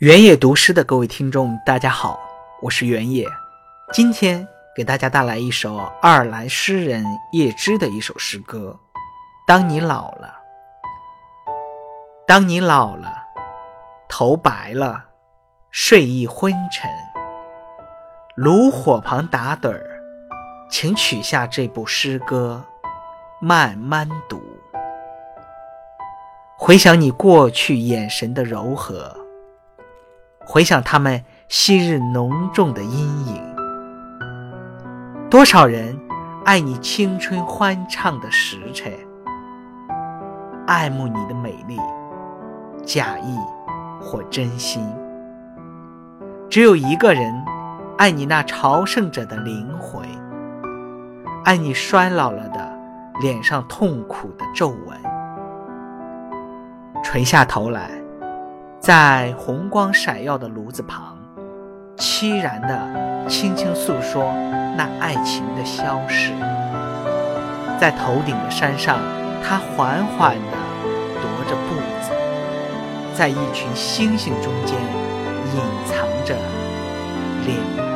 原野读诗的各位听众，大家好，我是原野。今天给大家带来一首爱尔兰诗人叶芝的一首诗歌。当你老了，当你老了，头白了，睡意昏沉，炉火旁打盹儿，请取下这部诗歌，慢慢读。回想你过去眼神的柔和。回想他们昔日浓重的阴影，多少人爱你青春欢畅的时辰，爱慕你的美丽，假意或真心。只有一个人爱你那朝圣者的灵魂，爱你衰老了的脸上痛苦的皱纹，垂下头来。在红光闪耀的炉子旁，凄然地轻轻诉说那爱情的消逝。在头顶的山上，他缓缓地踱着步子，在一群星星中间隐藏着脸。